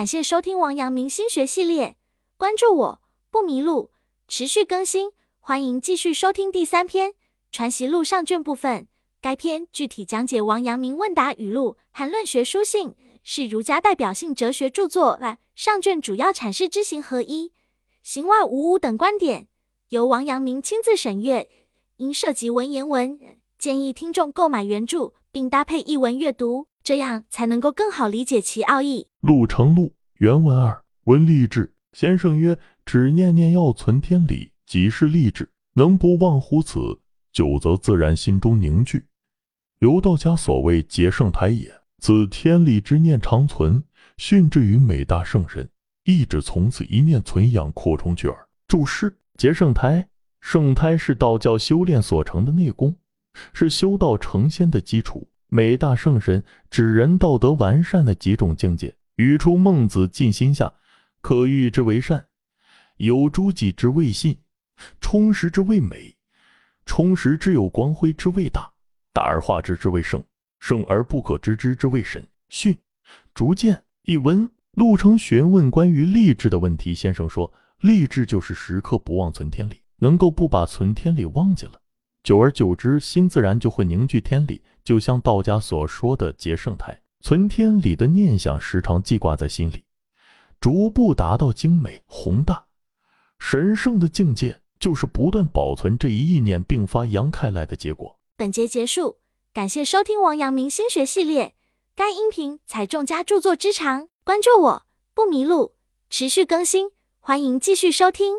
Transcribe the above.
感谢收听王阳明心学系列，关注我不迷路，持续更新，欢迎继续收听第三篇《传习录》上卷部分。该篇具体讲解王阳明问答语录和论学书信，是儒家代表性哲学著作。上卷主要阐释知行合一、行外无物等观点，由王阳明亲自审阅。因涉及文言文，建议听众购买原著，并搭配译文阅读，这样才能够更好理解其奥义。录成录原文二闻立志先生曰：“只念念要存天理，即是立志。能不忘乎此？久则自然心中凝聚。刘道家所谓结圣台也。此天理之念长存，训之于美大圣人，意指从此一念存养，扩充去耳。”注释：结圣台。圣胎是道教修炼所成的内功，是修道成仙的基础。美大圣神指人道德完善的几种境界。语出孟子尽心下，可喻之为善，有诸己之谓信，充实之谓美，充实之有光辉之谓大，大而化之之谓圣，圣而不可知之之谓神。训，逐渐一文。陆程询问关于励志的问题，先生说，励志就是时刻不忘存天理。能够不把存天理忘记了，久而久之，心自然就会凝聚天理。就像道家所说的结圣态，存天理的念想时常记挂在心里，逐步达到精美、宏大、神圣的境界，就是不断保存这一意念并发扬开来的结果。本节结束，感谢收听王阳明心学系列。该音频采众家著作之长，关注我不迷路，持续更新，欢迎继续收听。